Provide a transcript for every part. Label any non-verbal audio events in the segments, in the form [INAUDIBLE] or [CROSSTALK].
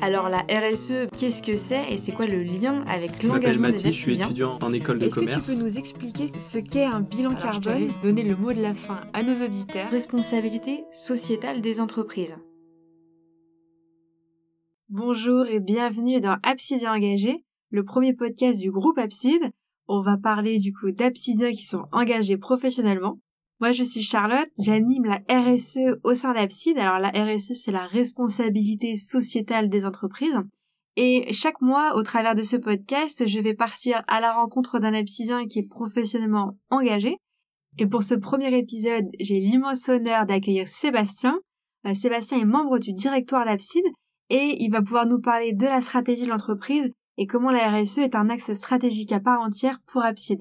Alors la RSE, qu'est-ce que c'est et c'est quoi le lien avec Je m'appelle l'engagement des Mathis, je suis étudiant en école de Est-ce que tu commerce. peux nous expliquer ce qu'est un bilan Alors, carbone Donner le mot de la fin à nos auditeurs. Responsabilité sociétale des entreprises. Bonjour et bienvenue dans Absidiens engagés, le premier podcast du groupe Abside. On va parler du coup d'Absidiens qui sont engagés professionnellement. Moi, je suis Charlotte, j'anime la RSE au sein d'Abside. Alors, la RSE, c'est la responsabilité sociétale des entreprises. Et chaque mois, au travers de ce podcast, je vais partir à la rencontre d'un Absidien qui est professionnellement engagé. Et pour ce premier épisode, j'ai l'immense honneur d'accueillir Sébastien. Euh, Sébastien est membre du directoire d'Abside et il va pouvoir nous parler de la stratégie de l'entreprise et comment la RSE est un axe stratégique à part entière pour Abside.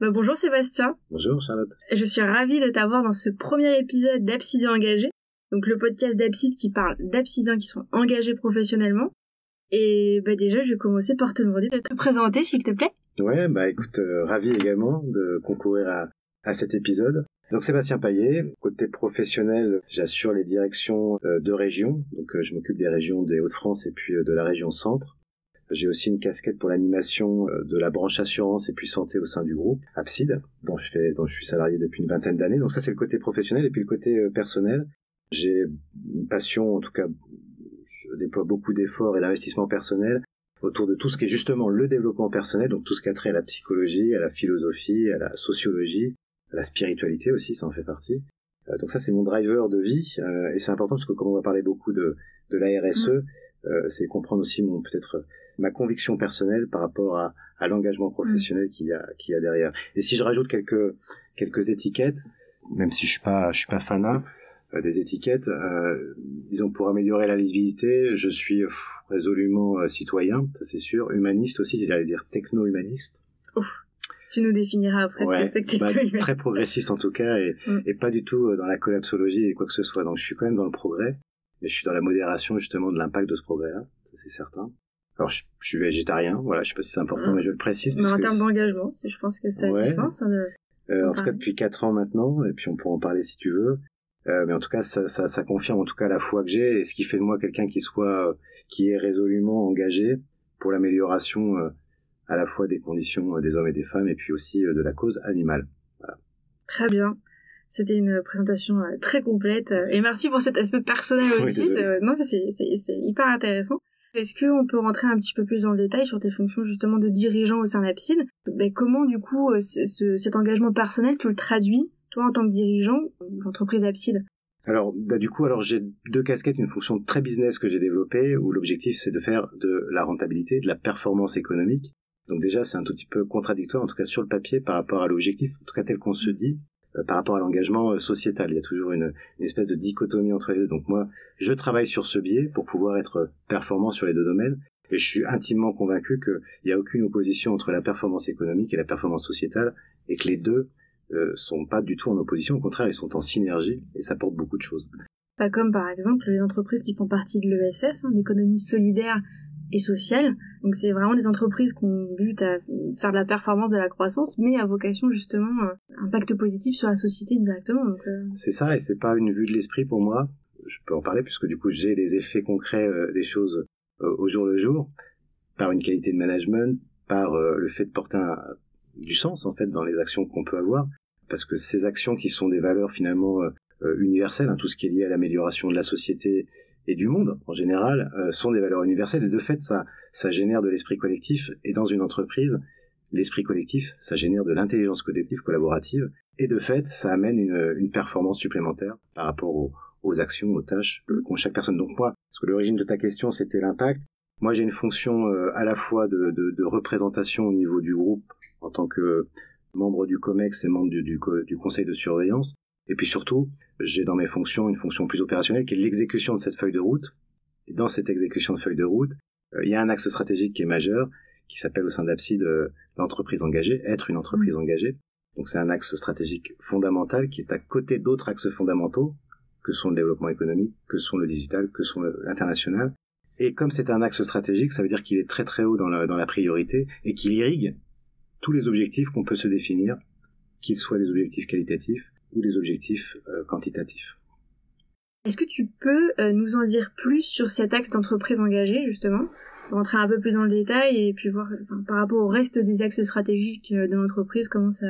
Bah, bonjour Sébastien, Bonjour Charlotte. je suis ravie de t'avoir dans ce premier épisode d'Absidien engagé, donc le podcast d'Abside qui parle d'Absidiens qui sont engagés professionnellement. Et bah déjà, je vais commencer par te demander de te présenter s'il te plaît. Ouais, bah écoute, euh, ravi également de concourir à, à cet épisode. Donc Sébastien Paillet, côté professionnel, j'assure les directions euh, de régions. Donc euh, je m'occupe des régions des Hauts-de-France et puis euh, de la région Centre. J'ai aussi une casquette pour l'animation euh, de la branche assurance et puis santé au sein du groupe Abside, dont je fais, dont je suis salarié depuis une vingtaine d'années. Donc ça c'est le côté professionnel et puis le côté euh, personnel. J'ai une passion, en tout cas, je déploie beaucoup d'efforts et d'investissements personnels autour de tout ce qui est justement le développement personnel, donc tout ce qui a trait à la psychologie, à la philosophie, à la sociologie, à la spiritualité aussi, ça en fait partie. Euh, donc ça c'est mon driver de vie et c'est important parce que comme on va parler beaucoup de, de la RSE, euh, c'est comprendre aussi mon peut-être ma conviction personnelle par rapport à, à l'engagement professionnel qu'il y a qu'il y a derrière. Et si je rajoute quelques quelques étiquettes, même si je suis pas je suis pas fanat euh, des étiquettes, euh, disons pour améliorer la lisibilité, je suis pff, résolument euh, citoyen, ça c'est sûr, humaniste aussi, j'allais dire techno-humaniste. Tu nous définiras après ce que c'est que bah, techno très progressiste en tout cas et, Mm. et pas du tout euh, dans la collapsologie et quoi que ce soit. Donc je suis quand même dans le progrès, mais je suis dans la modération justement de l'impact de ce progrès-là, ça c'est certain. Alors je, je suis végétarien, voilà, je sais pas si c'est important, Mm. mais je le précise Mais en termes d'engagement, je pense que ça a Ouais. du sens. hein, de- euh, en tout cas depuis quatre ans maintenant, et puis on pourra en parler si tu veux. Euh, mais en tout cas, ça, ça, ça confirme en tout cas la foi que j'ai et ce qui fait de moi quelqu'un qui soit, euh, qui est résolument engagé pour l'amélioration euh, à la fois des conditions euh, des hommes et des femmes et puis aussi euh, de la cause animale. Très bien. C'était une présentation euh, très complète euh, Merci. et merci pour cet aspect personnel Oui, aussi. c'est- non, c'est c'est- c'est hyper intéressant. Est-ce qu'on peut rentrer un petit peu plus dans le détail sur tes fonctions justement de dirigeant au sein d'Abside Ben, Comment du coup euh, ce- cet engagement personnel tu le traduis toi en tant que dirigeant de l'entreprise Abside Alors, bah, du coup, alors j'ai deux casquettes, une fonction très business que j'ai développée, où l'objectif c'est de faire de la rentabilité, de la performance économique. Donc déjà, c'est un tout petit peu contradictoire, en tout cas sur le papier, par rapport à l'objectif, en tout cas tel qu'on se dit, euh, par rapport à l'engagement euh, sociétal. Il y a toujours une, espèce de dichotomie entre les deux. Donc moi, je travaille sur ce biais pour pouvoir être performant sur les deux domaines. Et je suis intimement convaincu qu'il n'y a aucune opposition entre la performance économique et la performance sociétale, et que les deux euh, sont pas du tout en opposition, au contraire, ils sont en synergie, et ça porte beaucoup de choses. Pas comme par exemple les entreprises qui font partie de l'ESS, hein, l'économie solidaire et sociale. Donc c'est vraiment des entreprises qui ont but à faire de la performance, de la croissance, mais à vocation justement euh, impact positif sur la société directement. Euh, C'est ça, et c'est pas une vue de l'esprit pour moi. Je peux en parler puisque du coup j'ai les effets concrets euh, des choses au jour le jour, par une qualité de management, par le fait de porter un- du sens en fait dans les actions qu'on peut avoir, parce que ces actions qui sont des valeurs finalement universelles, hein, tout ce qui est lié à l'amélioration de la société et du monde en général, euh, sont des valeurs universelles et de fait ça ça génère de l'esprit collectif et dans une entreprise l'esprit collectif ça génère de l'intelligence collective collaborative et de fait, ça amène une, une performance supplémentaire par rapport aux, aux actions, aux tâches euh, qu'ont chaque personne. Donc moi, parce que l'origine de ta question, c'était l'impact. Moi, j'ai une fonction euh, à la fois de, de, de représentation au niveau du groupe en tant que membre du COMEX et membre du, du, du conseil de surveillance. Et puis surtout, j'ai dans mes fonctions une fonction plus opérationnelle qui est l'exécution de cette feuille de route. Et dans cette exécution de feuille de route, euh, il y a un axe stratégique qui est majeur, qui s'appelle au sein d'Abside euh, l'entreprise engagée, être une entreprise engagée. Donc c'est un axe stratégique fondamental qui est à côté d'autres axes fondamentaux que sont le développement économique, que sont le digital, que sont l'international. Et comme c'est un axe stratégique, ça veut dire qu'il est très très haut dans la, dans la priorité et qu'il irrigue tous les objectifs qu'on peut se définir, qu'ils soient des objectifs qualitatifs ou des objectifs euh, quantitatifs. Est-ce que tu peux euh, nous en dire plus sur cet axe d'entreprise engagée, justement Rentrer un peu plus dans le détail et puis voir par rapport au reste des axes stratégiques euh, de l'entreprise, comment ça,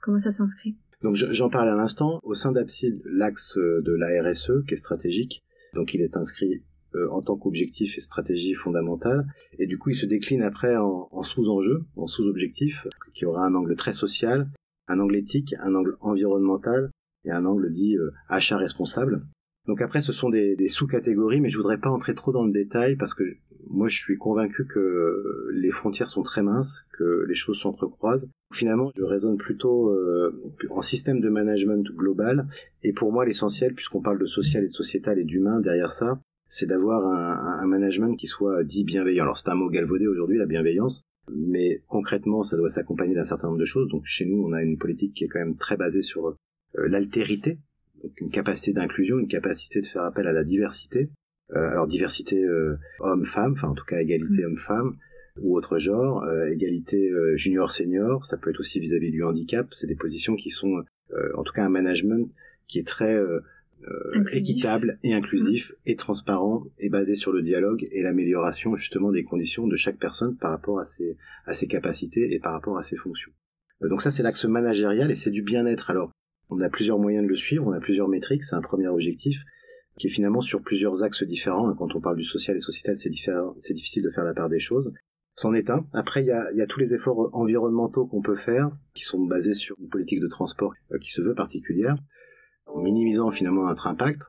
comment ça s'inscrit? Donc j'en parle à l'instant. Au sein d'Abside, l'axe de la RSE, qui est stratégique, donc il est inscrit en tant qu'objectif et stratégie fondamentale. Et du coup, il se décline après en, en sous-enjeux, en sous-objectifs, qui aura un angle très social, un angle éthique, un angle environnemental et un angle dit achat responsable. Donc après, ce sont des, sous-catégories, mais je voudrais pas entrer trop dans le détail parce que moi, je suis convaincu que les frontières sont très minces, que les choses s'entrecroisent. Finalement, je raisonne plutôt euh, en système de management global. Et pour moi, l'essentiel, puisqu'on parle de social et de sociétal et d'humain derrière ça, c'est d'avoir un, un, management qui soit dit bienveillant. Alors c'est un mot galvaudé aujourd'hui, la bienveillance, mais concrètement, ça doit s'accompagner d'un certain nombre de choses. Donc chez nous, on a une politique qui est quand même très basée sur euh, l'altérité, donc une capacité d'inclusion, une capacité de faire appel à la diversité. Euh, alors diversité euh, homme-femme, enfin en tout cas égalité mm. homme-femme ou autre genre, euh, égalité junior-senior, ça peut être aussi vis-à-vis du handicap, c'est des positions qui sont en tout cas un management qui est très équitable et inclusif mm. et transparent et basé sur le dialogue et l'amélioration justement des conditions de chaque personne par rapport à ses, à ses capacités et par rapport à ses fonctions. Donc ça c'est l'axe managérial et c'est du bien-être. Alors on a plusieurs moyens de le suivre, on a plusieurs métriques, c'est un premier objectif qui est finalement sur plusieurs axes différents. Quand on parle du social et sociétal, c'est difficile de faire la part des choses. C'en est un. Après, il y a, tous les efforts environnementaux qu'on peut faire, qui sont basés sur une politique de transport euh, qui se veut particulière, en minimisant finalement notre impact.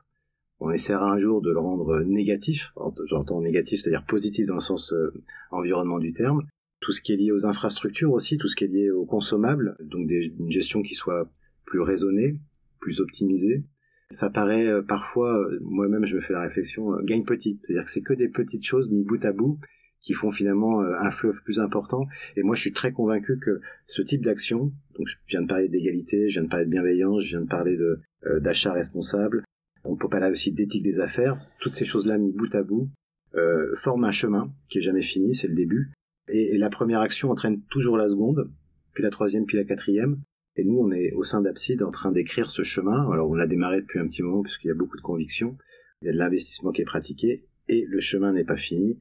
On essaiera un jour de le rendre négatif, j'entends négatif, c'est-à-dire positif dans le sens euh, environnement du terme. Tout ce qui est lié aux infrastructures aussi, tout ce qui est lié aux consommables, donc des, une gestion qui soit plus raisonné, plus optimisé. Ça paraît euh, parfois, euh, moi-même je me fais la réflexion, euh, gagne petite, c'est-à-dire que c'est que des petites choses mis bout à bout qui font finalement un fleuve plus important. Et moi je suis très convaincu que ce type d'action, donc je viens de parler d'égalité, je viens de parler de bienveillance, je viens de parler de d'achat responsable, on peut parler aussi d'éthique des affaires, toutes ces choses-là mis bout à bout euh, forment un chemin qui est jamais fini, c'est le début. et, la première action entraîne toujours la seconde, puis la troisième, puis la quatrième. Et nous, on est au sein d'Abside en train d'écrire ce chemin. Alors, on l'a démarré depuis un petit moment puisqu'il y a beaucoup de convictions. Il y a de l'investissement qui est pratiqué et le chemin n'est pas fini.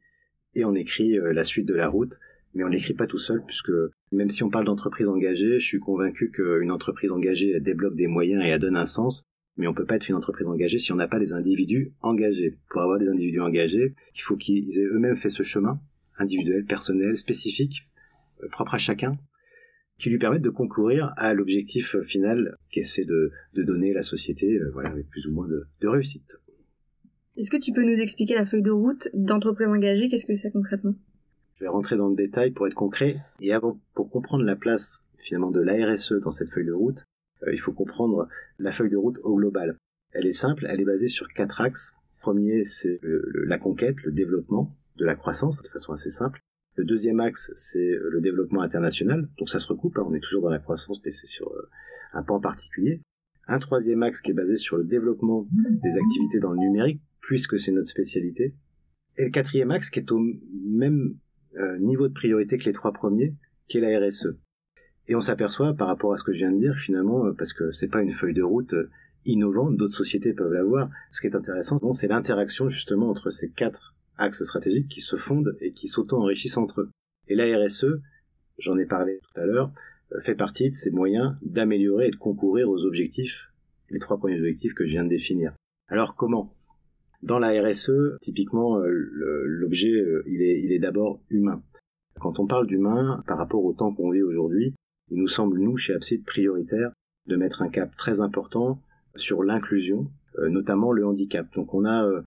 Et on écrit euh, la suite de la route, mais on l'écrit pas tout seul puisque même si on parle d'entreprise engagée, je suis convaincu qu'une entreprise engagée débloque des moyens et elle donne un sens. Mais on peut pas être une entreprise engagée si on n'a pas des individus engagés. Pour avoir des individus engagés, il faut qu'ils aient eux-mêmes fait ce chemin individuel, personnel, spécifique, euh, propre à chacun, qui lui permettent de concourir à l'objectif final qu'essaie de, donner la société, euh, voilà, avec plus ou moins de réussite. Est-ce que tu peux nous expliquer la feuille de route d'entreprise engagée? Qu'est-ce que c'est concrètement? Je vais rentrer dans le détail pour être concret. Et avant, pour comprendre la place finalement de l'ARSE dans cette feuille de route, euh, il faut comprendre la feuille de route au global. Elle est simple, elle est basée sur quatre axes. Premier, c'est la conquête, le développement de la croissance, de façon assez simple. Le deuxième axe, c'est le développement international. Donc ça se recoupe, hein. on est toujours dans la croissance, mais c'est sur euh, un pan particulier. Un troisième axe qui est basé sur le développement des activités dans le numérique, puisque c'est notre spécialité. Et le quatrième axe qui est au même euh, niveau de priorité que les trois premiers, qui est la RSE. Et on s'aperçoit par rapport à ce que je viens de dire, finalement, euh, parce que c'est pas une feuille de route innovante, d'autres sociétés peuvent l'avoir. Ce qui est intéressant, c'est l'interaction justement entre ces quatre axes stratégiques qui se fondent et qui s'auto-enrichissent entre eux. Et la RSE, j'en ai parlé tout à l'heure, euh, fait partie de ces moyens d'améliorer et de concourir aux objectifs, les trois premiers objectifs que je viens de définir. Alors comment? Dans la RSE, typiquement, euh, l'objet, euh, il est, il est d'abord humain. Quand on parle d'humain, par rapport au temps qu'on vit aujourd'hui, il nous semble, nous, chez Abside, prioritaire de mettre un cap très important sur l'inclusion, notamment le handicap. Donc on a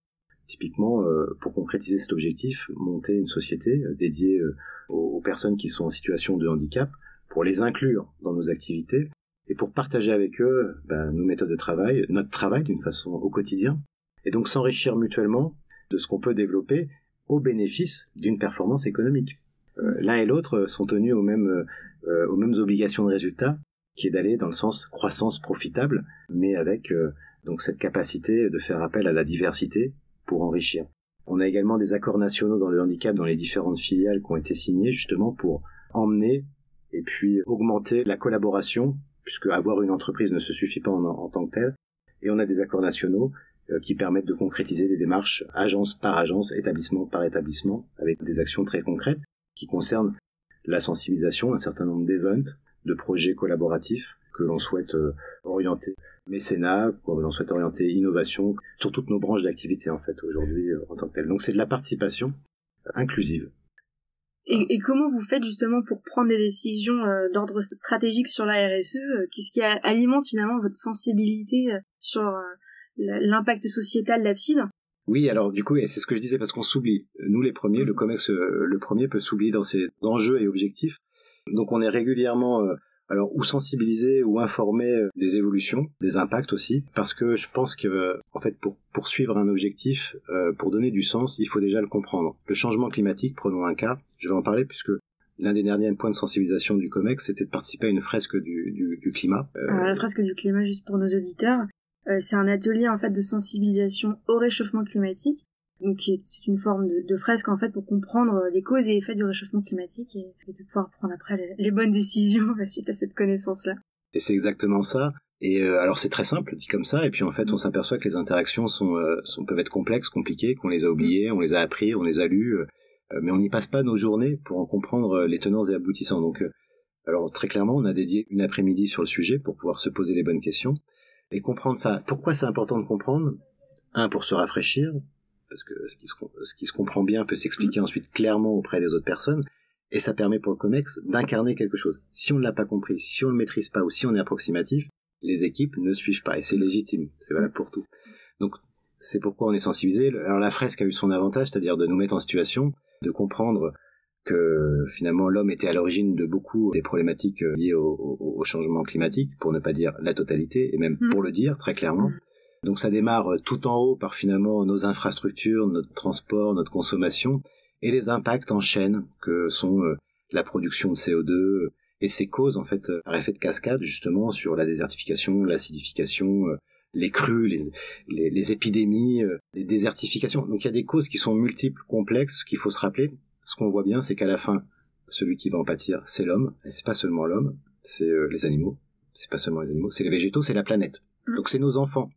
Typiquement, euh, pour concrétiser cet objectif, monter une société euh, dédiée euh, aux, personnes qui sont en situation de handicap, pour les inclure dans nos activités et pour partager avec eux ben, nos méthodes de travail, notre travail d'une façon au quotidien, et donc s'enrichir mutuellement de ce qu'on peut développer au bénéfice d'une performance économique. L'un et l'autre sont tenus aux mêmes, aux mêmes obligations de résultat, qui est d'aller dans le sens croissance profitable, mais avec donc cette capacité de faire appel à la diversité, pour enrichir. On a également des accords nationaux dans le handicap dans les différentes filiales qui ont été signés justement pour emmener et puis augmenter la collaboration, puisque avoir une entreprise ne se suffit pas en, tant que telle. Et on a des accords nationaux qui permettent de concrétiser des démarches agence par agence, établissement par établissement, avec des actions très concrètes qui concernent la sensibilisation, un certain nombre d'events, de projets collaboratifs que l'on souhaite orienter mécénat, que l'on souhaite orienter innovation, sur toutes nos branches d'activité en fait aujourd'hui en tant que tel. Donc c'est de la participation inclusive. Et, et, comment vous faites justement pour prendre des décisions euh, d'ordre stratégique sur la RSE euh, Qu'est-ce qui alimente finalement votre sensibilité euh, sur l'impact sociétal d'Abside Oui, alors du coup, et c'est ce que je disais parce qu'on s'oublie. Nous les premiers, le COMEX, le premier peut s'oublier dans ses enjeux et objectifs. Donc on est régulièrement alors, ou sensibiliser ou informer euh, des évolutions, des impacts aussi, parce que je pense que, en fait, pour poursuivre un objectif, euh, pour donner du sens, il faut déjà le comprendre. Le changement climatique, prenons un cas, je vais en parler puisque l'un des derniers points de sensibilisation du COMEX, c'était de participer à une fresque du, du, climat. Euh, Alors, la fresque du climat, juste pour nos auditeurs, c'est un atelier en fait de sensibilisation au réchauffement climatique donc c'est une forme de, fresque en fait pour comprendre les causes et effets du réchauffement climatique et, de pouvoir prendre après les, bonnes décisions [LAUGHS] suite à cette connaissance-là. Et c'est exactement ça. Et euh, alors c'est très simple dit comme ça, et puis en fait on s'aperçoit que les interactions sont, euh, peuvent être complexes, compliquées, qu'on les a oubliées, on les a appris, on les a lues, euh, mais on n'y passe pas nos journées pour en comprendre les tenants et aboutissants. Donc alors très clairement on a dédié une après-midi sur le sujet pour pouvoir se poser les bonnes questions et comprendre ça. Pourquoi c'est important de comprendre? Un pour se rafraîchir, parce que ce qui se, ce qui se comprend bien peut s'expliquer mm. ensuite clairement auprès des autres personnes, et ça permet pour le COMEX d'incarner quelque chose. Si on ne l'a pas compris, si on ne le maîtrise pas, ou si on est approximatif, les équipes ne suivent pas, et c'est légitime, c'est valable pour tout. Donc, c'est pourquoi on est sensibilisé. Alors la fresque a eu son avantage, c'est-à-dire de nous mettre en situation, de comprendre que finalement l'homme était à l'origine de beaucoup des problématiques euh, liées au, au, changement climatique, pour ne pas dire la totalité, et même mm. pour le dire très clairement. Donc ça démarre euh, tout en haut par finalement nos infrastructures, notre transport, notre consommation, et les impacts en chaîne que sont euh, la production de CO2 euh, et ses causes en fait par effet de cascade justement sur la désertification, l'acidification, les crues, les, les, épidémies, les désertifications. Donc il y a des causes qui sont multiples, complexes, qu'il faut se rappeler. Ce qu'on voit bien, c'est qu'à la fin, celui qui va en pâtir, c'est l'homme, et c'est pas seulement l'homme, c'est les animaux, c'est pas seulement les animaux, c'est les végétaux, c'est la planète. Mmh. Donc c'est nos enfants,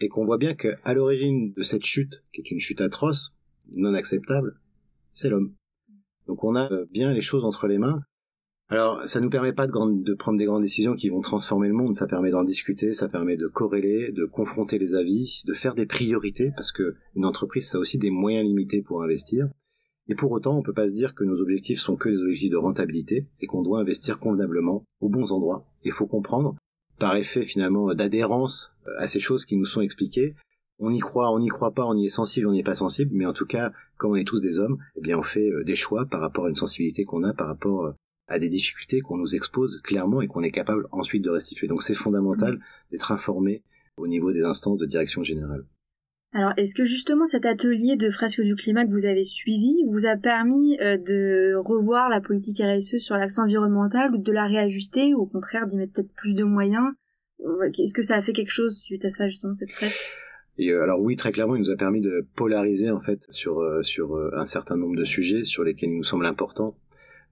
et qu'on voit bien qu'à l'origine de cette chute, qui est une chute atroce, non acceptable, c'est l'homme. Donc on a euh, bien les choses entre les mains. Alors ça nous permet pas de, de, prendre des grandes décisions qui vont transformer le monde, ça permet d'en discuter, ça permet de corréler, de confronter les avis, de faire des priorités, parce que une entreprise ça a aussi des moyens limités pour investir. Et pour autant, on peut pas se dire que nos objectifs sont que des objectifs de rentabilité et qu'on doit investir convenablement aux bons endroits. Il faut comprendre par effet finalement d'adhérence euh, à ces choses qui nous sont expliquées. On y croit, on n'y croit pas, on y est sensible, on n'y est pas sensible, mais en tout cas, comme on est tous des hommes, eh bien on fait euh, des choix par rapport à une sensibilité qu'on a, par rapport euh, à des difficultés qu'on nous expose clairement et qu'on est capable ensuite de restituer. Donc c'est fondamental d'être informé au niveau des instances de direction générale. Alors, est-ce que justement cet atelier de fresque du climat que vous avez suivi vous a permis de revoir la politique RSE sur l'axe environnemental ou de la réajuster ou au contraire d'y mettre peut-être plus de moyens? Est-ce que ça a fait quelque chose suite à ça justement cette fresque? Euh, alors oui, très clairement, il nous a permis de polariser en fait sur euh, sur euh, un certain nombre de sujets sur lesquels il nous semble important,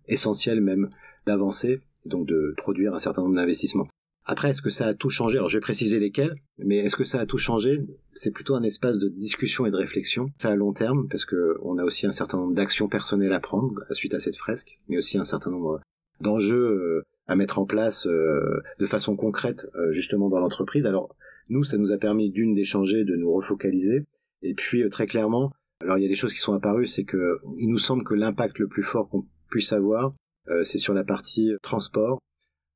essentiel même, d'avancer, donc de produire un certain nombre d'investissements. Après, est-ce que ça a tout changé? Alors, je vais préciser lesquels, mais est-ce que ça a tout changé? C'est plutôt un espace de discussion et de réflexion fait à long terme, parce que on a aussi un certain nombre d'actions personnelles à prendre suite à cette fresque, mais aussi un certain nombre d'enjeux euh, à mettre en place euh, de façon concrète, euh, justement dans l'entreprise. Alors, nous, ça nous a permis d'une d'échanger, de nous refocaliser, et puis très clairement, alors il y a des choses qui sont apparues, c'est que il nous semble que l'impact le plus fort qu'on puisse avoir, c'est sur la partie transport,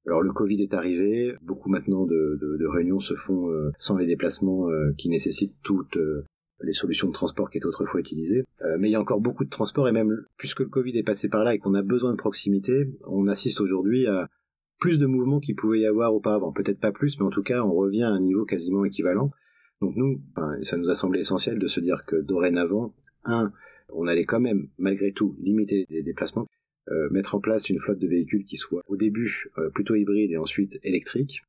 alors le Covid est arrivé, beaucoup maintenant de, réunions se font euh, sans les déplacements euh, qui nécessitent toutes euh, les solutions de transport qui étaient autrefois utilisées. mais il y a encore beaucoup de transport et même puisque le Covid est passé par là et qu'on a besoin de proximité, on assiste aujourd'hui à plus de mouvements qu'il pouvait y avoir auparavant. Peut-être pas plus, mais en tout cas on revient à un niveau quasiment équivalent. Donc nous, ça nous a semblé essentiel de se dire que dorénavant, un, on allait quand même, malgré tout, limiter les déplacements, euh, mettre en place une flotte de véhicules qui soit au début euh, plutôt hybride et ensuite électrique,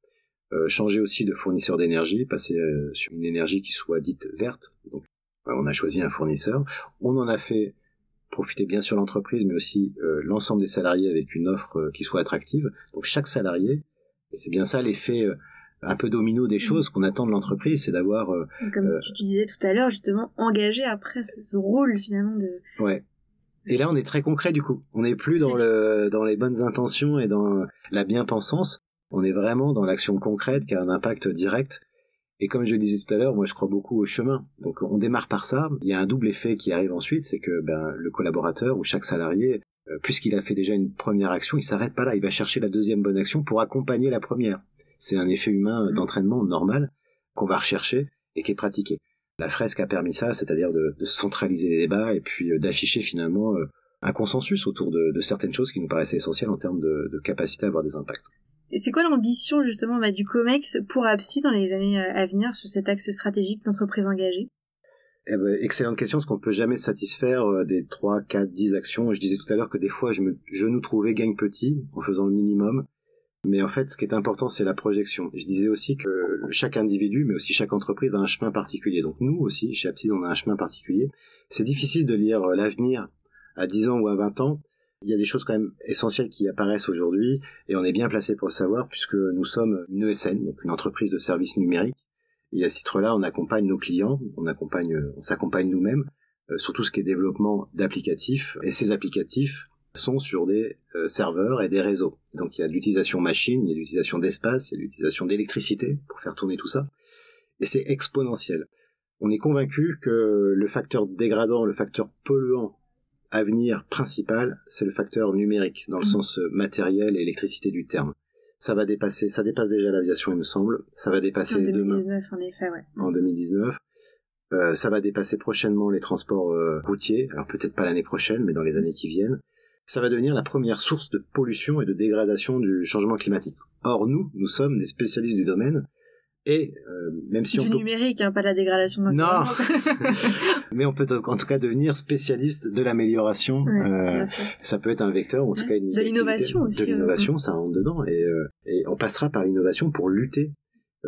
euh, changer aussi de fournisseur d'énergie, passer sur une énergie qui soit dite verte. Donc, on a choisi un fournisseur. On en a fait profiter bien sûr l'entreprise, mais aussi l'ensemble des salariés avec une offre qui soit attractive. Donc chaque salarié, et c'est bien ça l'effet un peu domino des choses qu'on attend de l'entreprise, c'est d'avoir. Euh, Comme euh, tu disais tout à l'heure, justement, engagé après ce, rôle finalement de. Ouais. Et là, on est très concret du coup. On n'est plus dans le dans les bonnes intentions et dans la bien-pensance. On est vraiment dans l'action concrète qui a un impact direct. Et comme je le disais tout à l'heure, moi je crois beaucoup au chemin. Donc on démarre par ça. Il y a un double effet qui arrive ensuite, c'est que ben, le collaborateur ou chaque salarié, euh, puisqu'il a fait déjà une première action, il s'arrête pas là. Il va chercher la deuxième bonne action pour accompagner la première. C'est un effet humain d'entraînement normal qu'on va rechercher et qui est pratiqué. La fresque a permis ça, c'est-à-dire de, centraliser les débats et puis euh, d'afficher finalement euh, un consensus autour de, certaines choses qui nous paraissaient essentielles en termes de, capacité à avoir des impacts. Et c'est quoi l'ambition justement bah, du COMEX pour APSI dans les années euh, à venir sur cet axe stratégique d'entreprise engagée? Eh ben, excellente question, parce qu'on ne peut jamais satisfaire des 3, 4, 10 actions. Je disais tout à l'heure que des fois, je, me, je nous trouvais gagne petit en faisant le minimum. Mais en fait, ce qui est important, c'est la projection. Je disais aussi que chaque individu, mais aussi chaque entreprise a un chemin particulier. Donc nous aussi, chez Apsid, on a un chemin particulier. C'est difficile de lire euh, l'avenir à 10 ans ou à 20 ans. Il y a des choses quand même essentielles qui apparaissent aujourd'hui et on est bien placé pour le savoir puisque nous sommes une ESN, donc une entreprise de services numériques. Et à ce titre-là, on accompagne nos clients, on accompagne, on s'accompagne nous-mêmes euh, sur tout ce qui est développement d'applicatifs. Et ces applicatifs, sont sur des euh, serveurs et des réseaux. Donc il y a de l'utilisation machine, il y a de l'utilisation d'espace, il y a de l'utilisation d'électricité pour faire tourner tout ça. Et c'est exponentiel. On est convaincu que le facteur dégradant, le facteur polluant à venir principal, c'est le facteur numérique, dans le mmh. sens euh, matériel et électricité du terme. Ça va dépasser, ça dépasse déjà l'aviation, il me semble. Ça va dépasser en 2019, en effet, ouais. En 2019. Euh, ça va dépasser prochainement les transports euh, routiers. Alors peut-être pas l'année prochaine, mais dans les années qui viennent ça va devenir la première source de pollution et de dégradation du changement climatique. Or, nous, nous sommes des spécialistes du domaine, et euh, même si du on numérique, hein, pas la dégradation de Non, [LAUGHS] mais on peut en tout cas devenir spécialiste de l'amélioration. euh, ça peut être un vecteur, ou en tout cas une de l'innovation aussi. De l'innovation, ça rentre dedans, et, euh, et on passera par l'innovation pour lutter,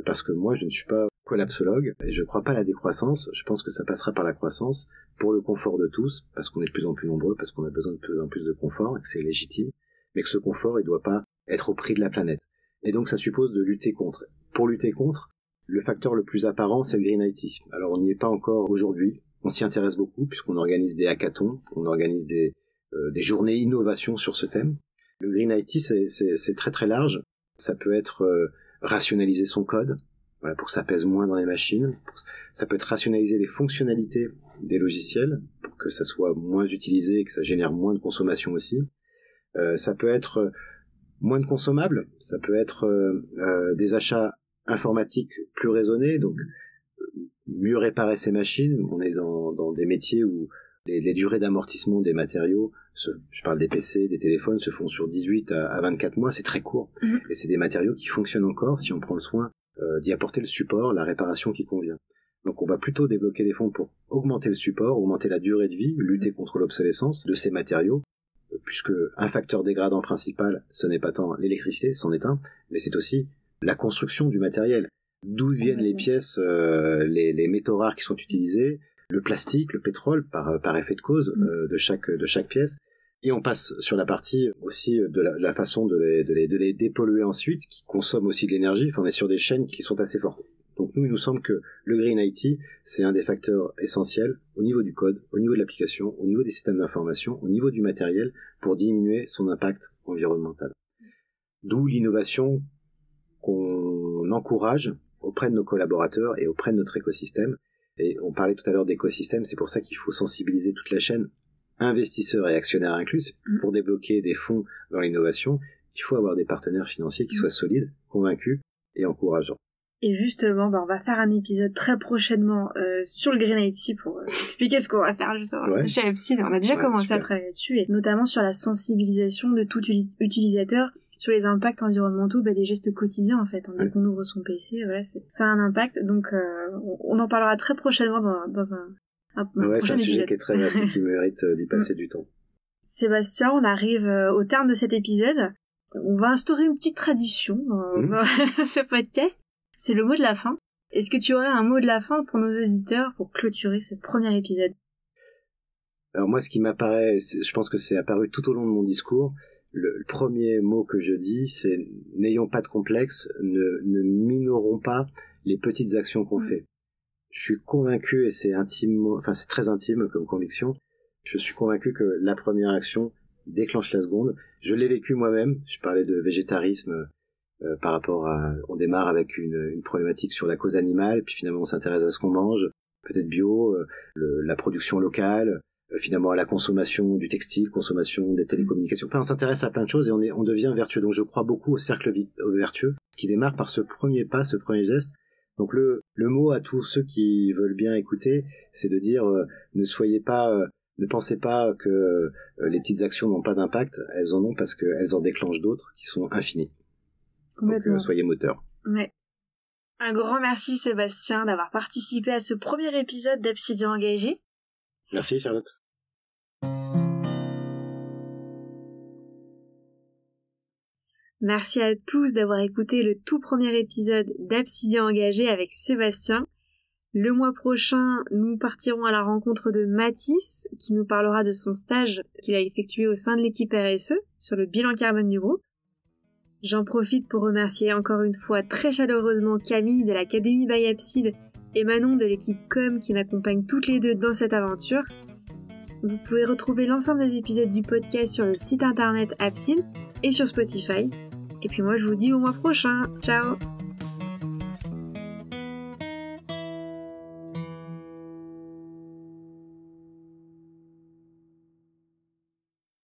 parce que moi, je ne suis pas collapsologue et je ne crois pas à la décroissance. Je pense que ça passera par la croissance pour le confort de tous, parce qu'on est de plus en plus nombreux, parce qu'on a besoin de plus en plus de confort et que c'est légitime, mais que ce confort, il doit pas être au prix de la planète. Et donc, ça suppose de lutter contre. Pour lutter contre, le facteur le plus apparent, c'est le Green IT. Alors, on n'y est pas encore aujourd'hui. On s'y intéresse beaucoup puisqu'on organise des hackathons, on organise des, euh, des journées innovation sur ce thème. Le Green IT, c'est très très large. Ça peut être euh, rationaliser son code, voilà, pour que ça pèse moins dans les machines. Ça peut être rationaliser les fonctionnalités des logiciels pour que ça soit moins utilisé et que ça génère moins de consommation aussi. Euh, ça peut être euh, moins de consommables, ça peut être euh, euh, des achats informatiques plus raisonnés, donc mieux réparer ces machines. On est dans, dans des métiers où les, les durées d'amortissement des matériaux, je parle des PC, des téléphones, se font sur 18 à, à 24 mois, c'est très court. Mm-hmm. Et c'est des matériaux qui fonctionnent encore si on prend le soin euh, d'y apporter le support, la réparation qui convient. Donc on va plutôt débloquer des fonds pour augmenter le support, augmenter la durée de vie, lutter contre l'obsolescence de ces matériaux, euh, puisque un facteur dégradant principal, ce n'est pas tant l'électricité, c'en est un, mais c'est aussi la construction du matériel. D'où viennent les pièces, euh, les, les, métaux rares qui sont utilisés, le plastique, le pétrole, par, par effet de cause mm. de, chaque, de chaque pièce. Et on passe sur la partie aussi de la, façon de les, de, les, dépolluer ensuite, qui consomme aussi de l'énergie. Enfin, on est sur des chaînes qui sont assez fortes. Donc nous, il nous semble que le Green IT, c'est un des facteurs essentiels au niveau du code, au niveau de l'application, au niveau des systèmes d'information, au niveau du matériel, pour diminuer son impact environnemental. D'où l'innovation qu'on encourage auprès de nos collaborateurs et auprès de notre écosystème. Et on parlait tout à l'heure d'écosystème, c'est pour ça qu'il faut sensibiliser toute la chaîne investisseurs et actionnaires inclus, mm. pour débloquer des fonds dans l'innovation, il faut avoir des partenaires financiers qui mm. soient solides, convaincus et encourageants. Et justement, bah, on va faire un épisode très prochainement euh, sur le Green IT pour euh, expliquer ce qu'on va faire justement chez FCID. On a déjà commencé à travailler dessus, et notamment sur la sensibilisation de tout utilisateur sur les impacts environnementaux bah, des gestes quotidiens en fait. Dès qu'on ouvre son PC, voilà, ça a un impact. Donc, euh, on en parlera très prochainement dans, dans un, ouais, c'est un sujet qui est très vaste et qui mérite euh, d'y [LAUGHS] passer du temps. Sébastien, on arrive euh, au terme de cet épisode. On va instaurer une petite tradition euh, mm. dans [LAUGHS] ce podcast. C'est le mot de la fin. Est-ce que tu aurais un mot de la fin pour nos auditeurs pour clôturer ce premier épisode? Alors moi, ce qui m'apparaît, je pense que c'est apparu tout au long de mon discours, le, premier mot que je dis, c'est n'ayons pas de complexe, ne, ne minorons pas les petites actions qu'on mm. fait. Je suis convaincu, et c'est intime, enfin c'est très intime comme conviction, je suis convaincu que la première action déclenche la seconde. Je l'ai vécu moi-même. Je parlais de végétarisme euh, par rapport à, on démarre avec une, une, problématique sur la cause animale, puis finalement on s'intéresse à ce qu'on mange, peut-être bio, euh, la production locale, euh, finalement à la consommation du textile, consommation des télécommunications. Enfin, on s'intéresse à plein de choses et on, est, on devient vertueux. Donc je crois beaucoup au cercle vertueux qui démarre par ce premier pas, ce premier geste. Donc le, le mot à tous ceux qui veulent bien écouter, c'est de dire ne soyez pas ne pensez pas que euh, les petites actions n'ont pas d'impact, elles en ont parce qu'elles en déclenchent d'autres qui sont infinies. Donc euh, soyez moteur. Ouais. Un grand merci Sébastien d'avoir participé à ce premier épisode d'Absidian Engagé. Merci Charlotte. Merci à tous d'avoir écouté le tout premier épisode d'Absidian Engagé avec Sébastien. Le mois prochain, nous partirons à la rencontre de Mathis, qui nous parlera de son stage qu'il a effectué au sein de l'équipe RSE sur le bilan carbone du groupe. J'en profite pour remercier encore une fois très chaleureusement Camille de l'Académie Bayapside et Manon de l'équipe Com qui m'accompagnent toutes les deux dans cette aventure. Vous pouvez retrouver l'ensemble des épisodes du podcast sur le site internet Abside et sur Spotify. Et puis moi je vous dis au mois prochain. Ciao